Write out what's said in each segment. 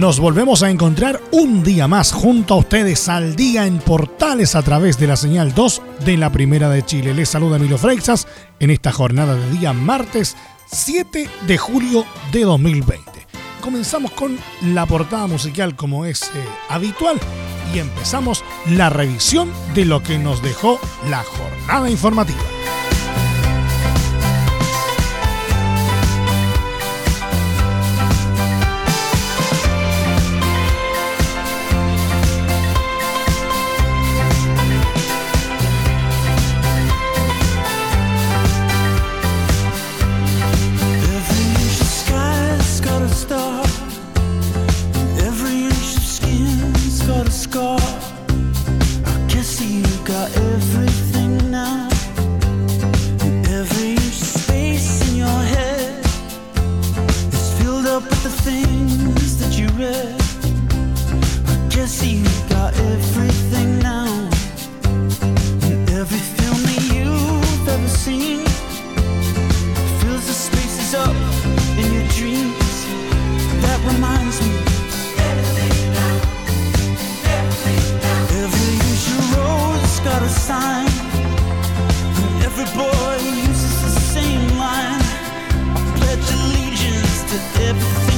Nos volvemos a encontrar un día más junto a ustedes al día en Portales a través de la señal 2 de la Primera de Chile. Les saluda Emilio Freixas en esta jornada de día martes 7 de julio de 2020. Comenzamos con la portada musical como es eh, habitual y empezamos la revisión de lo que nos dejó la jornada informativa. Every boy uses the same line. I pledge allegiance to everything.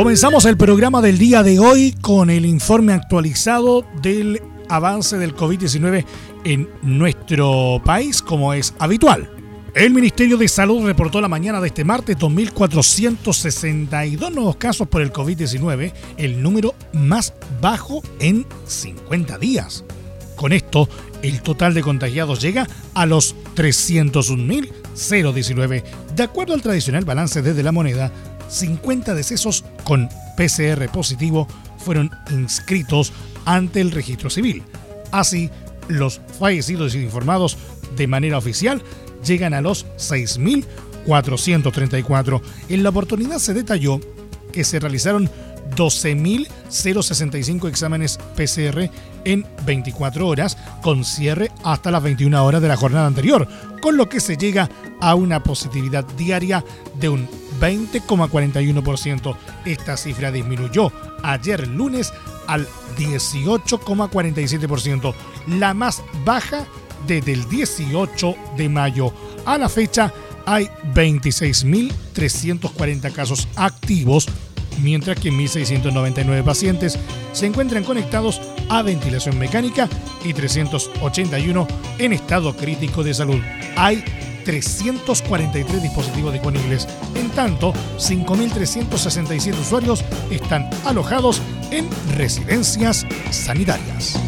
Comenzamos el programa del día de hoy con el informe actualizado del avance del COVID-19 en nuestro país, como es habitual. El Ministerio de Salud reportó la mañana de este martes 2.462 nuevos casos por el COVID-19, el número más bajo en 50 días. Con esto, el total de contagiados llega a los 301.019. De acuerdo al tradicional balance desde la moneda, 50 decesos con PCR positivo fueron inscritos ante el registro civil. Así, los fallecidos informados de manera oficial llegan a los 6.434. En la oportunidad se detalló que se realizaron 12.065 exámenes PCR en 24 horas, con cierre hasta las 21 horas de la jornada anterior, con lo que se llega a una positividad diaria de un 20,41%. Esta cifra disminuyó ayer lunes al 18,47%, la más baja desde el 18 de mayo. A la fecha hay 26.340 casos activos, mientras que 1.699 pacientes se encuentran conectados a ventilación mecánica y 381 en estado crítico de salud. Hay 343 dispositivos disponibles. En tanto, 5.367 usuarios están alojados en residencias sanitarias.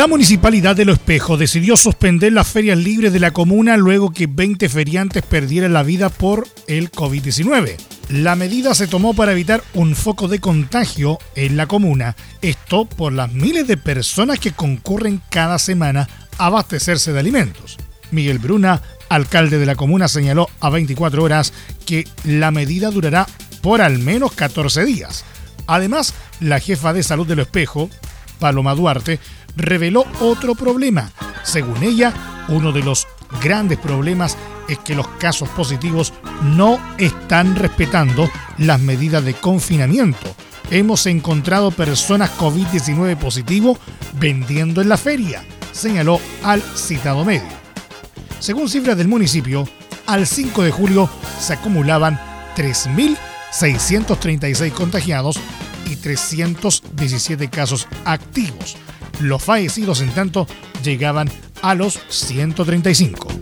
La municipalidad de Lo Espejo decidió suspender las ferias libres de la comuna luego que 20 feriantes perdieran la vida por el COVID-19. La medida se tomó para evitar un foco de contagio en la comuna, esto por las miles de personas que concurren cada semana a abastecerse de alimentos. Miguel Bruna, alcalde de la comuna, señaló a 24 horas que la medida durará por al menos 14 días. Además, la jefa de salud de Lo Espejo, Paloma Duarte, reveló otro problema. Según ella, uno de los grandes problemas es que los casos positivos no están respetando las medidas de confinamiento. Hemos encontrado personas COVID-19 positivo vendiendo en la feria, señaló al citado medio. Según cifras del municipio, al 5 de julio se acumulaban 3.636 contagiados y 317 casos activos. Los fallecidos, en tanto, llegaban a los 135.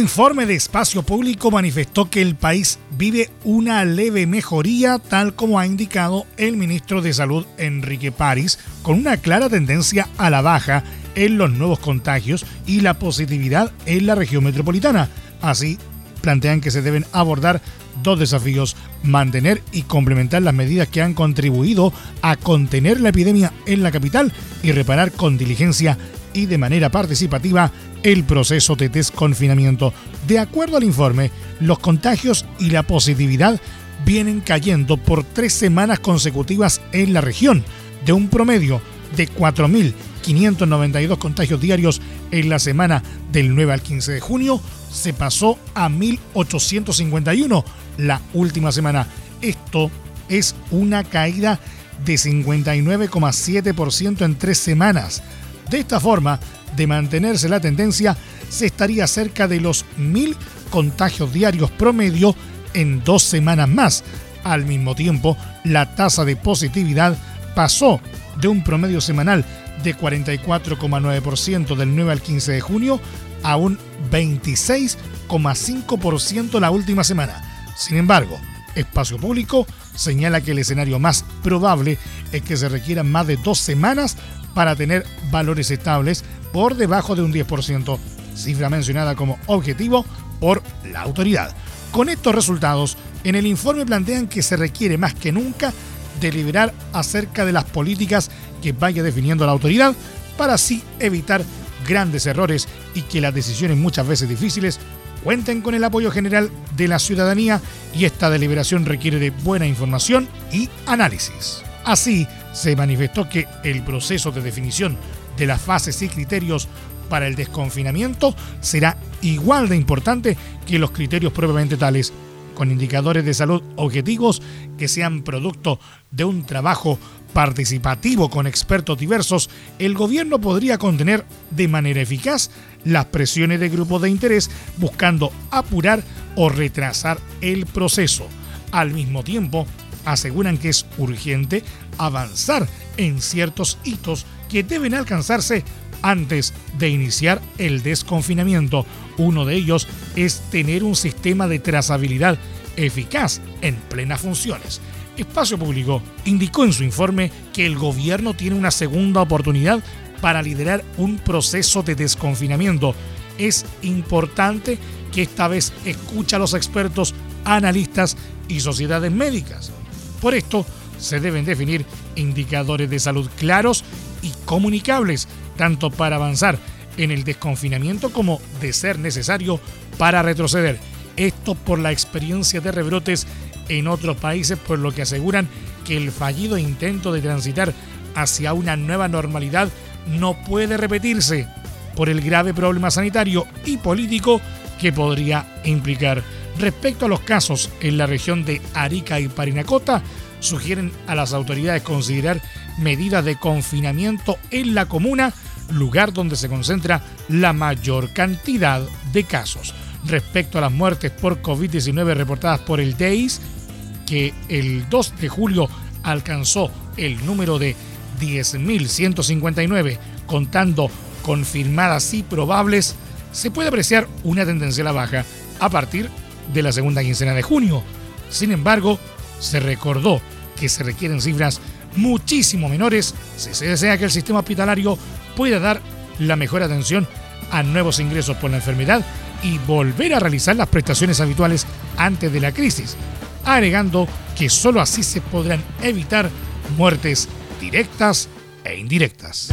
Informe de espacio público manifestó que el país vive una leve mejoría, tal como ha indicado el ministro de Salud Enrique París, con una clara tendencia a la baja en los nuevos contagios y la positividad en la región metropolitana. Así, plantean que se deben abordar dos desafíos, mantener y complementar las medidas que han contribuido a contener la epidemia en la capital y reparar con diligencia y de manera participativa el proceso de desconfinamiento. De acuerdo al informe, los contagios y la positividad vienen cayendo por tres semanas consecutivas en la región, de un promedio de 4.592 contagios diarios en la semana del 9 al 15 de junio, se pasó a 1.851 la última semana. Esto es una caída de 59,7% en tres semanas. De esta forma, de mantenerse la tendencia, se estaría cerca de los 1.000 contagios diarios promedio en dos semanas más. Al mismo tiempo, la tasa de positividad pasó de un promedio semanal de 44,9% del 9 al 15 de junio a un 26,5% la última semana. Sin embargo, Espacio Público señala que el escenario más probable es que se requieran más de dos semanas para tener valores estables por debajo de un 10%, cifra mencionada como objetivo por la autoridad. Con estos resultados, en el informe plantean que se requiere más que nunca deliberar acerca de las políticas que vaya definiendo la autoridad para así evitar grandes errores y que las decisiones muchas veces difíciles cuenten con el apoyo general de la ciudadanía y esta deliberación requiere de buena información y análisis. Así, se manifestó que el proceso de definición de las fases y criterios para el desconfinamiento será igual de importante que los criterios propiamente tales, con indicadores de salud objetivos que sean producto de un trabajo participativo con expertos diversos, el gobierno podría contener de manera eficaz las presiones de grupos de interés buscando apurar o retrasar el proceso. Al mismo tiempo, aseguran que es urgente avanzar en ciertos hitos que deben alcanzarse antes de iniciar el desconfinamiento. Uno de ellos es tener un sistema de trazabilidad eficaz en plenas funciones. Espacio Público indicó en su informe que el gobierno tiene una segunda oportunidad para liderar un proceso de desconfinamiento. Es importante que esta vez escuche a los expertos, analistas y sociedades médicas. Por esto, se deben definir indicadores de salud claros y comunicables, tanto para avanzar en el desconfinamiento como, de ser necesario, para retroceder. Esto por la experiencia de rebrotes en otros países, por lo que aseguran que el fallido intento de transitar hacia una nueva normalidad no puede repetirse por el grave problema sanitario y político que podría implicar. Respecto a los casos en la región de Arica y Parinacota, sugieren a las autoridades considerar medidas de confinamiento en la comuna, lugar donde se concentra la mayor cantidad de casos. Respecto a las muertes por COVID-19 reportadas por el DEIS, que el 2 de julio alcanzó el número de 10.159, contando confirmadas y probables, se puede apreciar una tendencia a la baja a partir de la segunda quincena de junio. Sin embargo, se recordó que se requieren cifras muchísimo menores si se desea que el sistema hospitalario pueda dar la mejor atención a nuevos ingresos por la enfermedad y volver a realizar las prestaciones habituales antes de la crisis, agregando que sólo así se podrán evitar muertes directas e indirectas.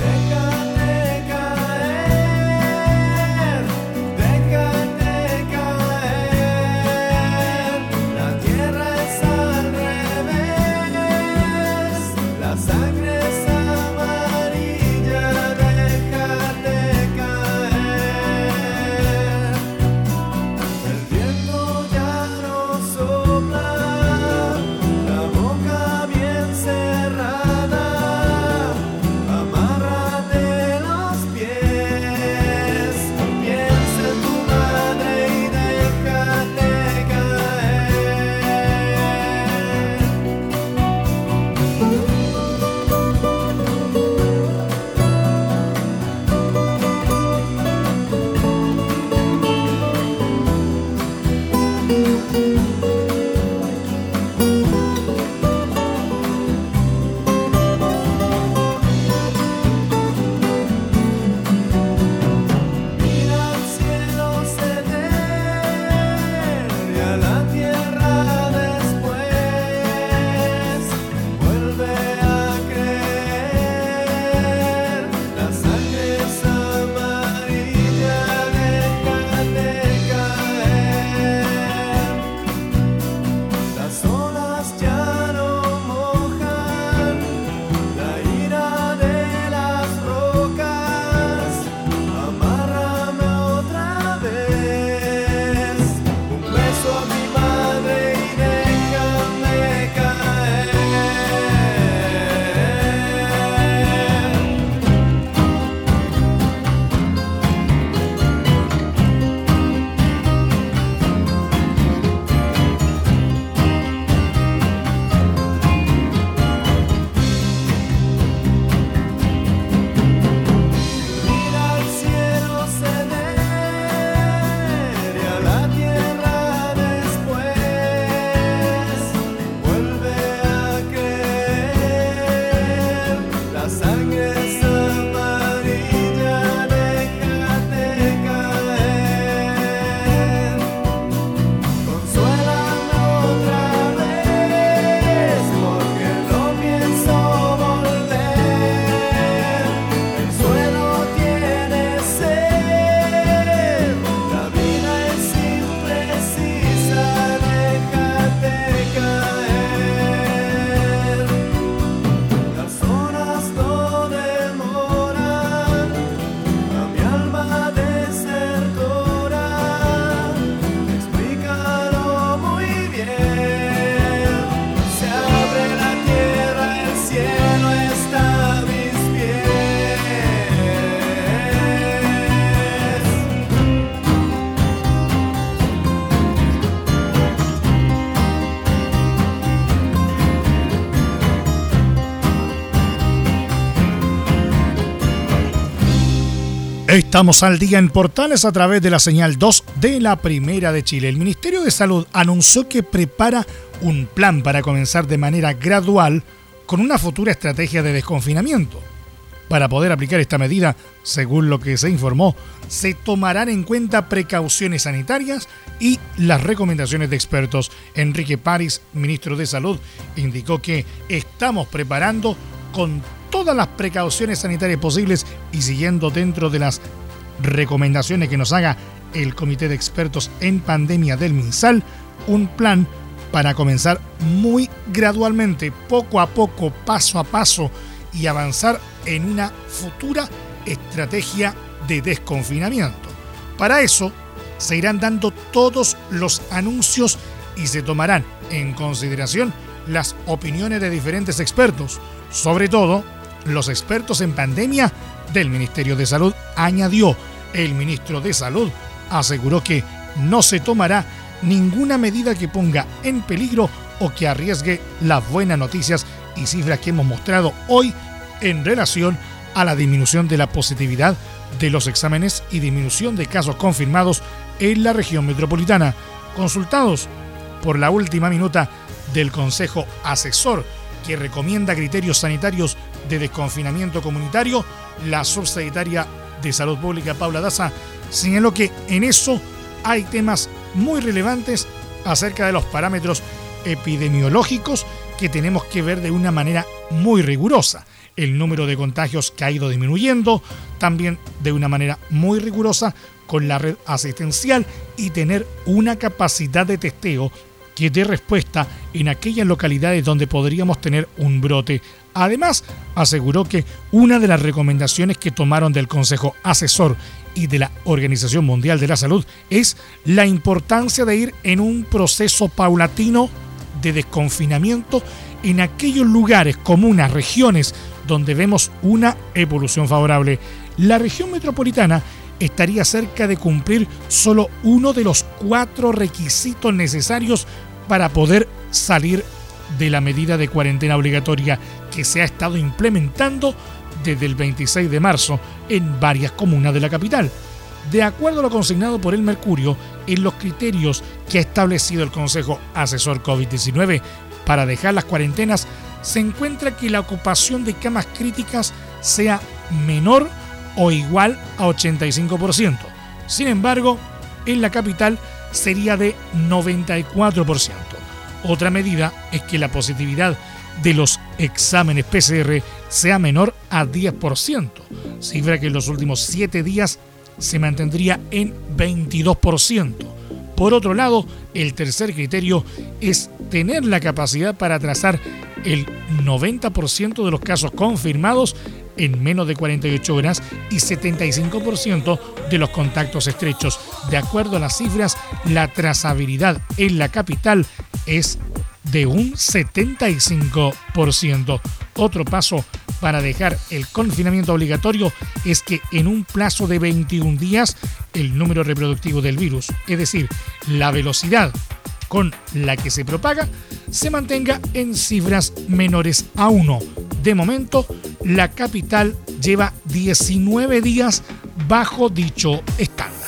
Estamos al día en Portales a través de la señal 2 de la Primera de Chile. El Ministerio de Salud anunció que prepara un plan para comenzar de manera gradual con una futura estrategia de desconfinamiento. Para poder aplicar esta medida, según lo que se informó, se tomarán en cuenta precauciones sanitarias y las recomendaciones de expertos. Enrique París, ministro de Salud, indicó que estamos preparando con todas las precauciones sanitarias posibles y siguiendo dentro de las recomendaciones que nos haga el Comité de Expertos en Pandemia del MinSal, un plan para comenzar muy gradualmente, poco a poco, paso a paso y avanzar en una futura estrategia de desconfinamiento. Para eso se irán dando todos los anuncios y se tomarán en consideración las opiniones de diferentes expertos, sobre todo los expertos en pandemia del Ministerio de Salud, añadió el ministro de Salud, aseguró que no se tomará ninguna medida que ponga en peligro o que arriesgue las buenas noticias y cifras que hemos mostrado hoy en relación a la disminución de la positividad de los exámenes y disminución de casos confirmados en la región metropolitana. Consultados por la última minuta del Consejo Asesor que recomienda criterios sanitarios de desconfinamiento comunitario, la subsecretaria de Salud Pública, Paula Daza, señaló que en eso hay temas muy relevantes acerca de los parámetros epidemiológicos que tenemos que ver de una manera muy rigurosa. El número de contagios que ha ido disminuyendo, también de una manera muy rigurosa con la red asistencial y tener una capacidad de testeo que dé respuesta en aquellas localidades donde podríamos tener un brote. Además, aseguró que una de las recomendaciones que tomaron del Consejo Asesor y de la Organización Mundial de la Salud es la importancia de ir en un proceso paulatino de desconfinamiento en aquellos lugares, comunas, regiones donde vemos una evolución favorable. La región metropolitana estaría cerca de cumplir solo uno de los cuatro requisitos necesarios para poder salir de la medida de cuarentena obligatoria que se ha estado implementando desde el 26 de marzo en varias comunas de la capital. De acuerdo a lo consignado por el Mercurio, en los criterios que ha establecido el Consejo Asesor COVID-19 para dejar las cuarentenas, se encuentra que la ocupación de camas críticas sea menor o igual a 85%. Sin embargo, en la capital sería de 94%. Otra medida es que la positividad de los exámenes PCR sea menor a 10%, cifra que en los últimos 7 días se mantendría en 22%. Por otro lado, el tercer criterio es tener la capacidad para trazar el 90% de los casos confirmados en menos de 48 horas y 75% de los contactos estrechos. De acuerdo a las cifras, la trazabilidad en la capital es de un 75%. Otro paso para dejar el confinamiento obligatorio es que en un plazo de 21 días el número reproductivo del virus, es decir, la velocidad con la que se propaga, se mantenga en cifras menores a 1. De momento, la capital lleva 19 días bajo dicho estándar.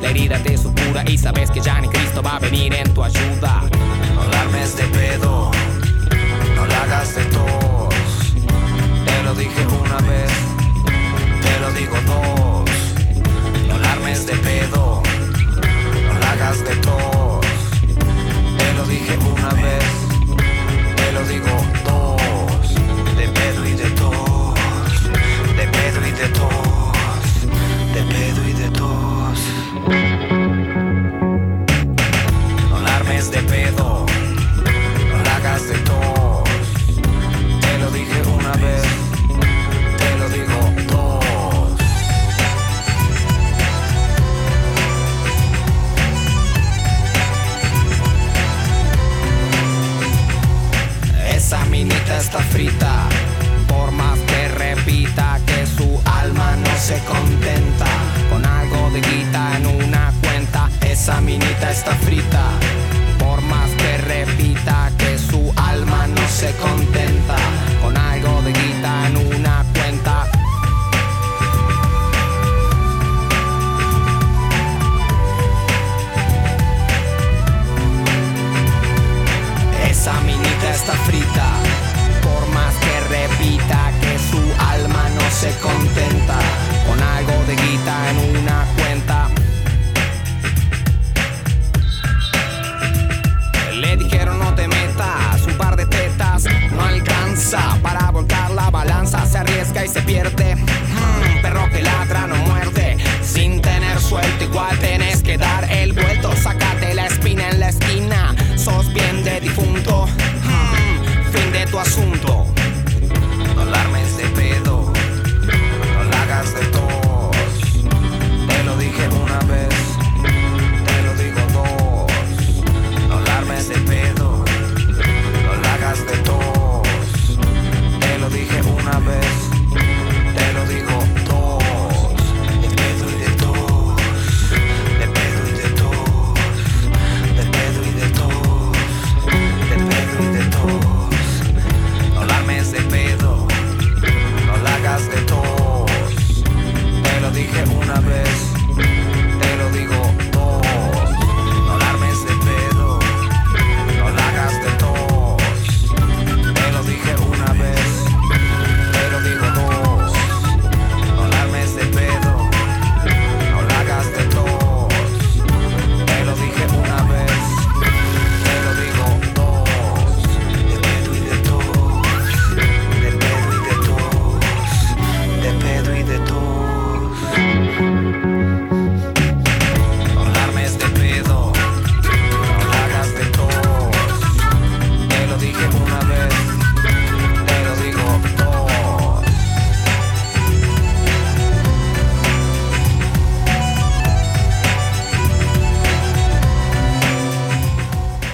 la herida te supura y sabes que ya ni Cristo va a venir en tu ayuda. No la armes de pedo, no la hagas de tos. Te lo dije una vez, te lo digo dos. No la armes de pedo, no la hagas de tos. Te lo dije una vez, te lo digo dos. De pedo y de tos, de pedo y de tos, de pedo y de tos. está frita. Por más que repita que su alma no se contenta. Con algo de guita en una cuenta, esa minita está frita. Por más que repita que su alma no se contenta. se come.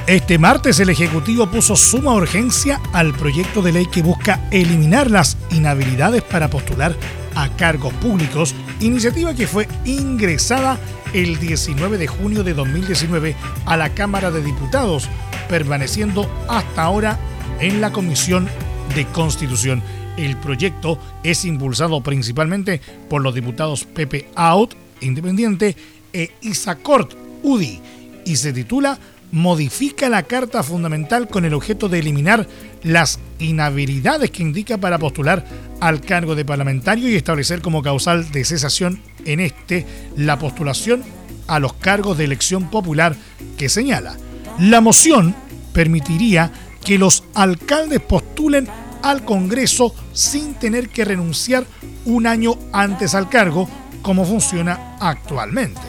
Este martes el Ejecutivo puso suma urgencia al proyecto de ley que busca eliminar las inhabilidades para postular a cargos públicos, iniciativa que fue ingresada el 19 de junio de 2019 a la Cámara de Diputados, permaneciendo hasta ahora en la Comisión de Constitución. El proyecto es impulsado principalmente por los diputados Pepe Out, Independiente, e Isacort, UDI, y se titula modifica la Carta Fundamental con el objeto de eliminar las inhabilidades que indica para postular al cargo de parlamentario y establecer como causal de cesación en este la postulación a los cargos de elección popular que señala. La moción permitiría que los alcaldes postulen al Congreso sin tener que renunciar un año antes al cargo, como funciona actualmente.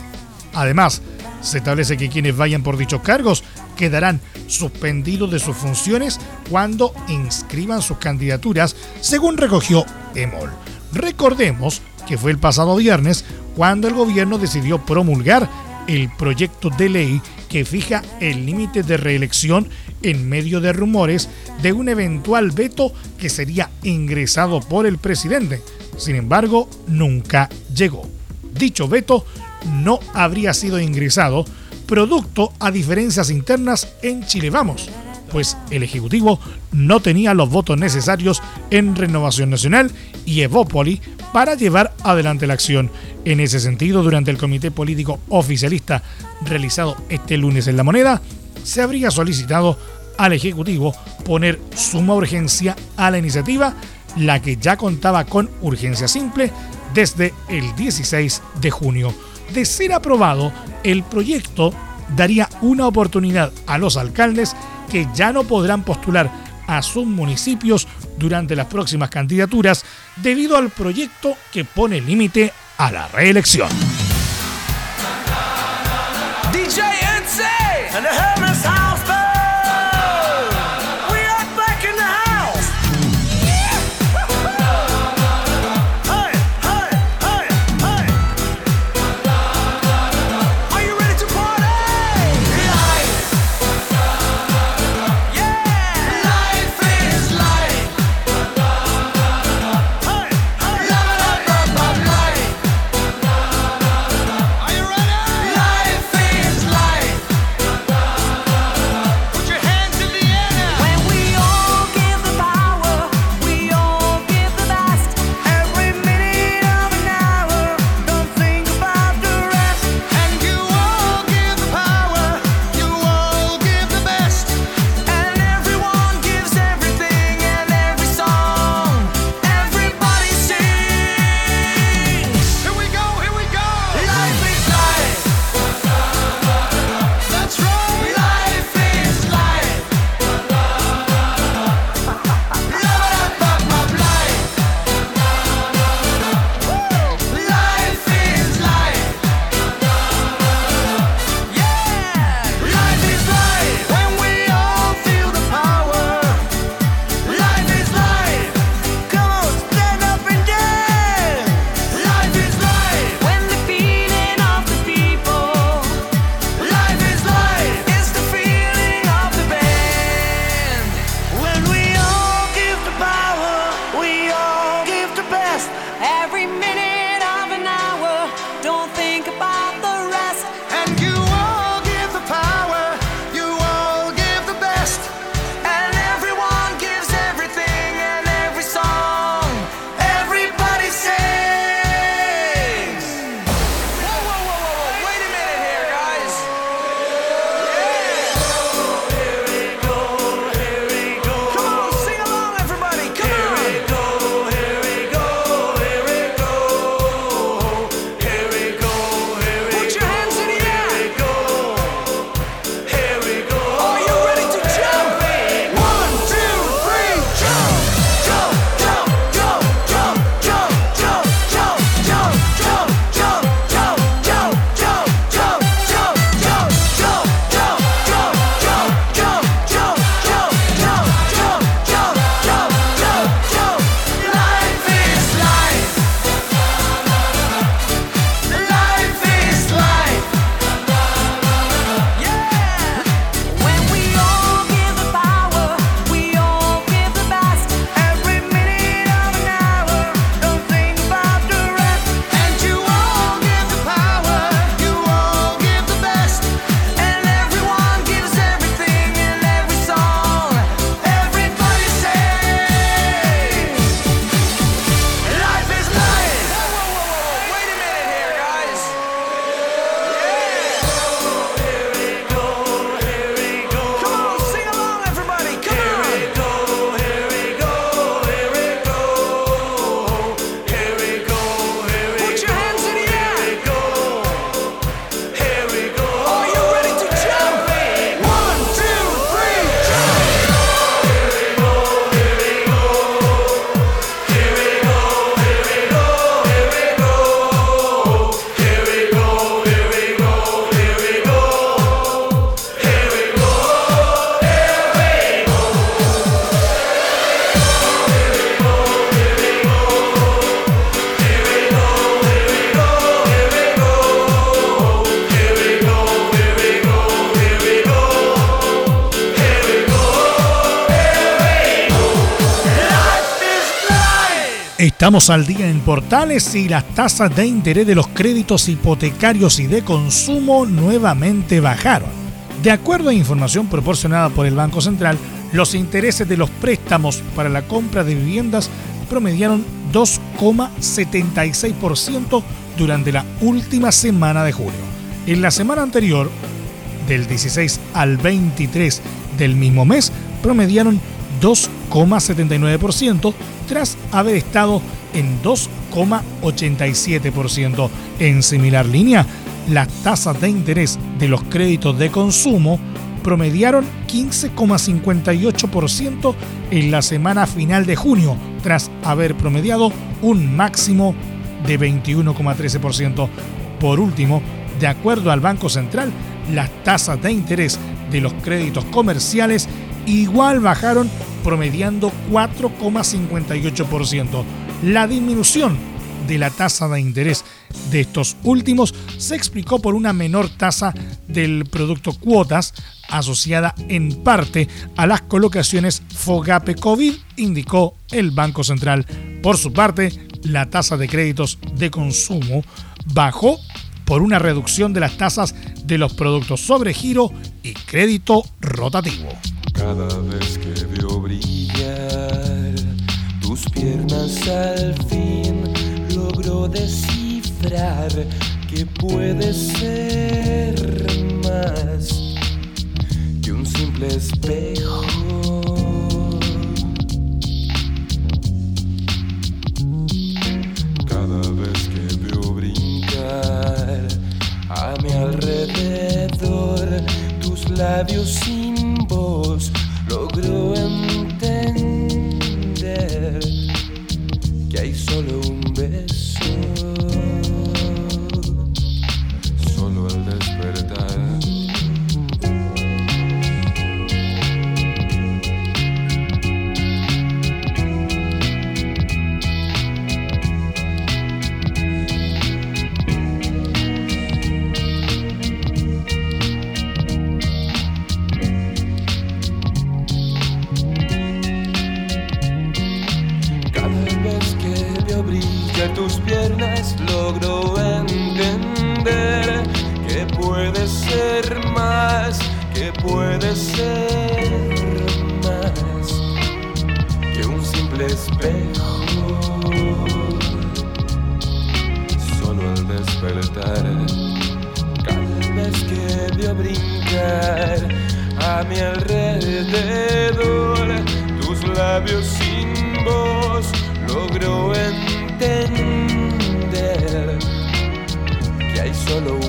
Además, se establece que quienes vayan por dichos cargos quedarán suspendidos de sus funciones cuando inscriban sus candidaturas, según recogió EMOL. Recordemos que fue el pasado viernes cuando el gobierno decidió promulgar el proyecto de ley que fija el límite de reelección en medio de rumores de un eventual veto que sería ingresado por el presidente. Sin embargo, nunca llegó. Dicho veto no habría sido ingresado, producto a diferencias internas en Chile Vamos, pues el Ejecutivo no tenía los votos necesarios en Renovación Nacional y Evópoli para llevar adelante la acción. En ese sentido, durante el comité político oficialista realizado este lunes en La Moneda, se habría solicitado al Ejecutivo poner suma urgencia a la iniciativa, la que ya contaba con urgencia simple desde el 16 de junio. De ser aprobado, el proyecto daría una oportunidad a los alcaldes que ya no podrán postular a sus municipios durante las próximas candidaturas debido al proyecto que pone límite a la reelección. Estamos al día en Portales y las tasas de interés de los créditos hipotecarios y de consumo nuevamente bajaron. De acuerdo a información proporcionada por el Banco Central, los intereses de los préstamos para la compra de viviendas promediaron 2,76% durante la última semana de julio. En la semana anterior, del 16 al 23 del mismo mes, promediaron 2,79% tras haber estado en 2,87%. En similar línea, las tasas de interés de los créditos de consumo promediaron 15,58% en la semana final de junio, tras haber promediado un máximo de 21,13%. Por último, de acuerdo al Banco Central, las tasas de interés de los créditos comerciales igual bajaron promediando 4,58%. La disminución de la tasa de interés de estos últimos se explicó por una menor tasa del producto cuotas asociada en parte a las colocaciones Fogape COVID, indicó el Banco Central. Por su parte, la tasa de créditos de consumo bajó por una reducción de las tasas de los productos sobre giro y crédito rotativo. Cada vez que veo brillar tus piernas al fin, logro descifrar que puede ser más que un simple espejo. Cada vez que veo brincar a mi alrededor tus labios sin voz, logro entender simple espejo. Solo al despertar, cada vez que veo brincar a mi alrededor tus labios sin voz, logro entender que hay solo un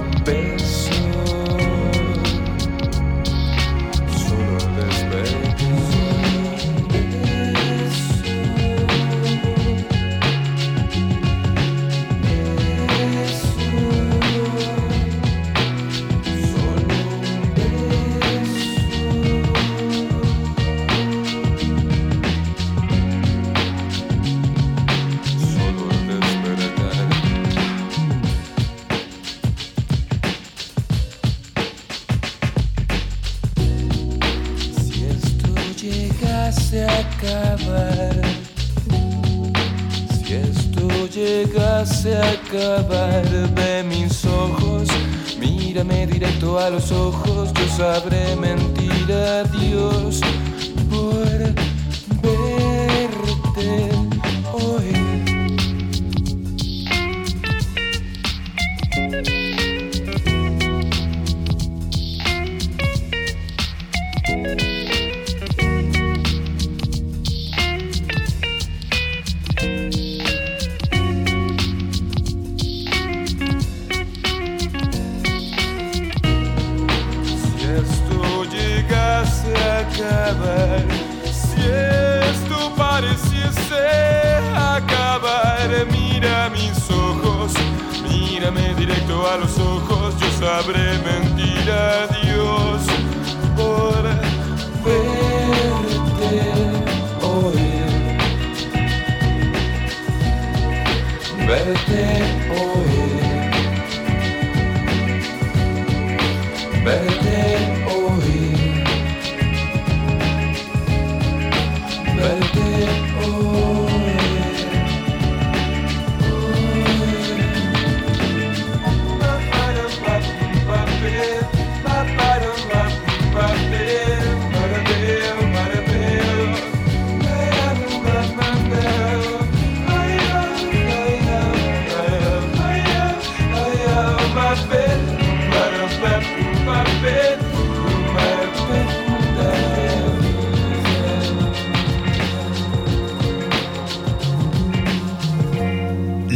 ojos, pareciese acabar, mira mis ojos, mírame directo a los ojos, yo sabré mentir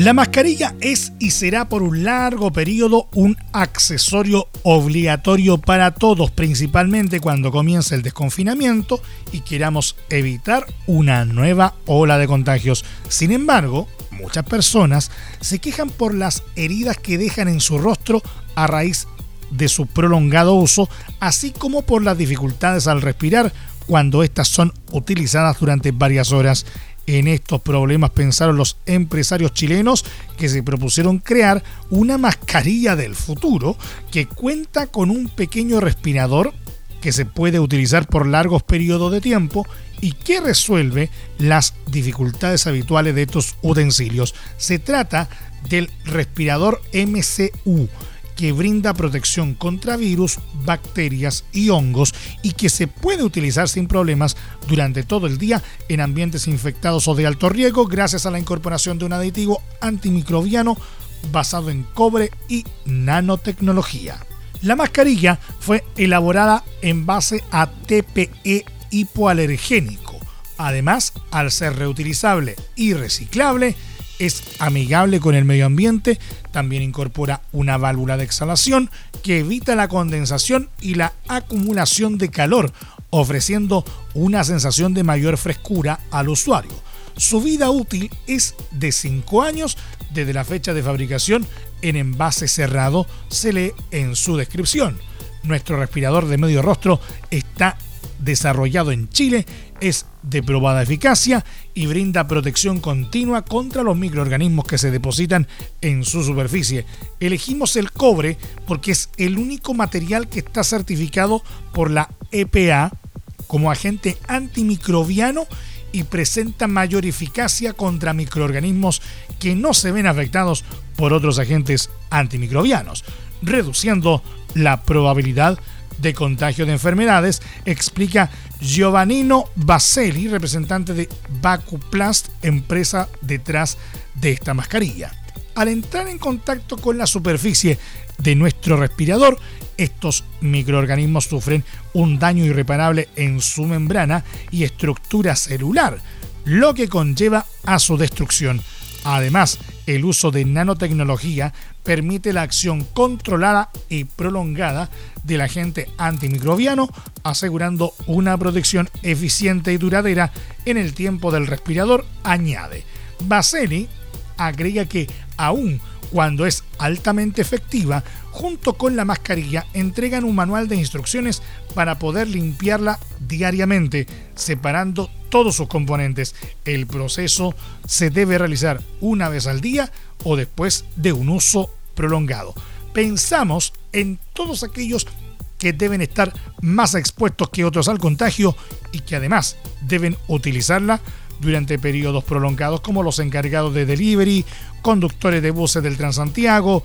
La mascarilla es y será por un largo periodo un accesorio obligatorio para todos, principalmente cuando comience el desconfinamiento y queramos evitar una nueva ola de contagios. Sin embargo, muchas personas se quejan por las heridas que dejan en su rostro a raíz de su prolongado uso, así como por las dificultades al respirar cuando estas son utilizadas durante varias horas. En estos problemas pensaron los empresarios chilenos que se propusieron crear una mascarilla del futuro que cuenta con un pequeño respirador que se puede utilizar por largos periodos de tiempo y que resuelve las dificultades habituales de estos utensilios. Se trata del respirador MCU que brinda protección contra virus, bacterias y hongos y que se puede utilizar sin problemas durante todo el día en ambientes infectados o de alto riesgo gracias a la incorporación de un aditivo antimicrobiano basado en cobre y nanotecnología. La mascarilla fue elaborada en base a TPE hipoalergénico. Además, al ser reutilizable y reciclable, es amigable con el medio ambiente, también incorpora una válvula de exhalación que evita la condensación y la acumulación de calor, ofreciendo una sensación de mayor frescura al usuario. Su vida útil es de 5 años desde la fecha de fabricación en envase cerrado, se lee en su descripción. Nuestro respirador de medio rostro está desarrollado en Chile, es de probada eficacia y brinda protección continua contra los microorganismos que se depositan en su superficie. Elegimos el cobre porque es el único material que está certificado por la EPA como agente antimicrobiano y presenta mayor eficacia contra microorganismos que no se ven afectados por otros agentes antimicrobianos, reduciendo la probabilidad de de contagio de enfermedades, explica Giovannino Baselli, representante de Bacuplast, empresa detrás de esta mascarilla. Al entrar en contacto con la superficie de nuestro respirador, estos microorganismos sufren un daño irreparable en su membrana y estructura celular, lo que conlleva a su destrucción. Además, el uso de nanotecnología permite la acción controlada y prolongada del agente antimicrobiano, asegurando una protección eficiente y duradera en el tiempo del respirador, añade. Baseli agrega que aún cuando es altamente efectiva, junto con la mascarilla entregan un manual de instrucciones para poder limpiarla diariamente, separando todos sus componentes. El proceso se debe realizar una vez al día o después de un uso prolongado. Pensamos en todos aquellos que deben estar más expuestos que otros al contagio y que además deben utilizarla durante periodos prolongados como los encargados de delivery, conductores de buses del Transantiago,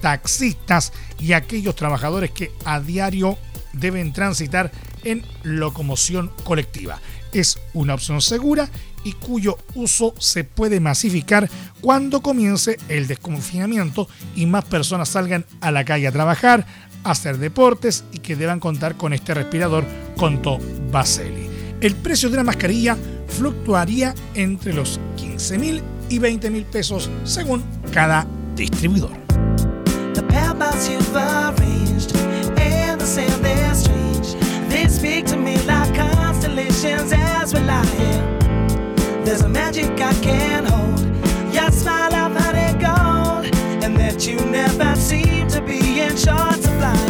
taxistas y aquellos trabajadores que a diario deben transitar en locomoción colectiva es una opción segura y cuyo uso se puede masificar cuando comience el desconfinamiento y más personas salgan a la calle a trabajar, a hacer deportes y que deban contar con este respirador, contó Baseli. El precio de la mascarilla fluctuaría entre los 15 mil y 20 mil pesos según cada distribuidor. As we lie here. There's a magic I can't hold. Your smile, I've had it gold. And that you never seem to be in short supply.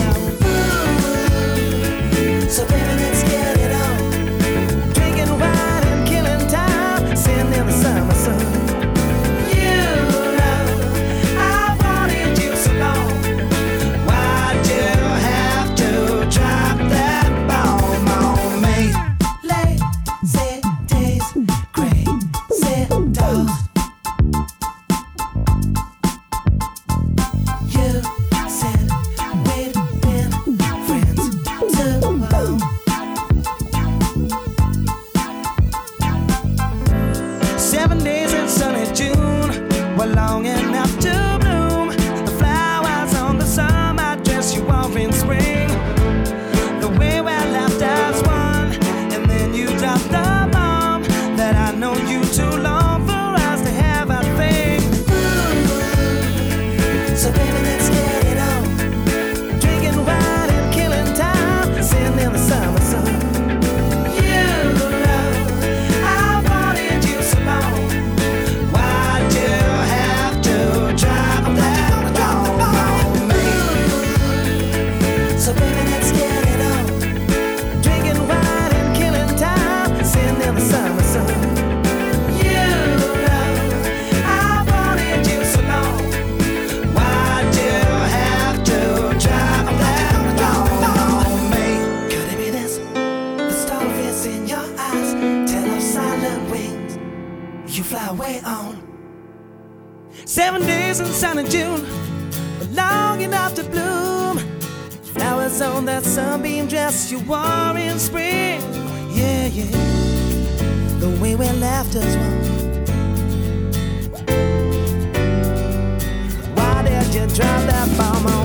can drive that bomb on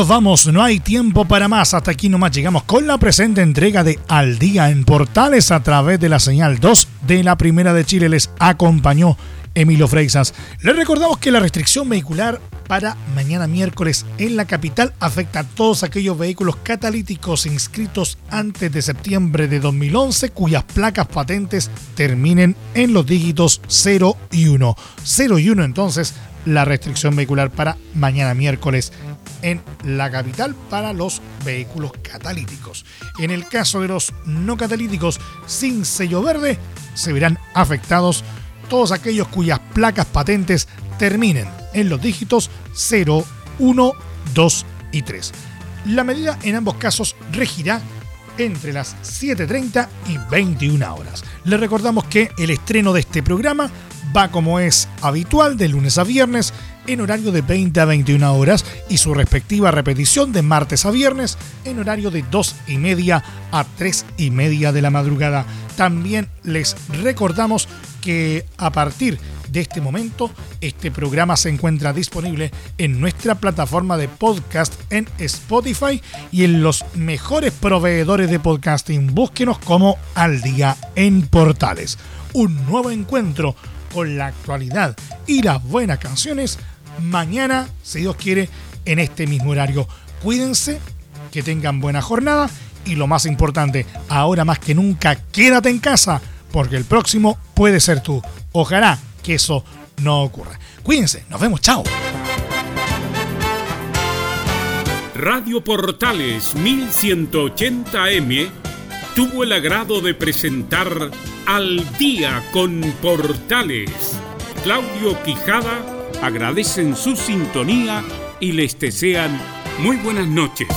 nos vamos, no hay tiempo para más. Hasta aquí nomás llegamos con la presente entrega de Al Día en Portales a través de la señal 2 de la Primera de Chile. Les acompañó Emilio Freixas. Les recordamos que la restricción vehicular para mañana miércoles en la capital afecta a todos aquellos vehículos catalíticos inscritos antes de septiembre de 2011 cuyas placas patentes terminen en los dígitos 0 y 1. 0 y 1 entonces la restricción vehicular para mañana miércoles en la capital para los vehículos catalíticos. En el caso de los no catalíticos sin sello verde, se verán afectados todos aquellos cuyas placas patentes terminen en los dígitos 0, 1, 2 y 3. La medida en ambos casos regirá entre las 7.30 y 21 horas. Les recordamos que el estreno de este programa va como es habitual de lunes a viernes en horario de 20 a 21 horas y su respectiva repetición de martes a viernes en horario de 2 y media a 3 y media de la madrugada. También les recordamos que a partir de este momento este programa se encuentra disponible en nuestra plataforma de podcast en Spotify y en los mejores proveedores de podcasting. Búsquenos como Al Día en Portales. Un nuevo encuentro con la actualidad y las buenas canciones mañana, si Dios quiere, en este mismo horario. Cuídense, que tengan buena jornada y lo más importante, ahora más que nunca, quédate en casa, porque el próximo puede ser tú. Ojalá que eso no ocurra. Cuídense, nos vemos, chao. Radio Portales 1180M tuvo el agrado de presentar Al Día con Portales. Claudio Quijada agradecen su sintonía y les desean muy buenas noches.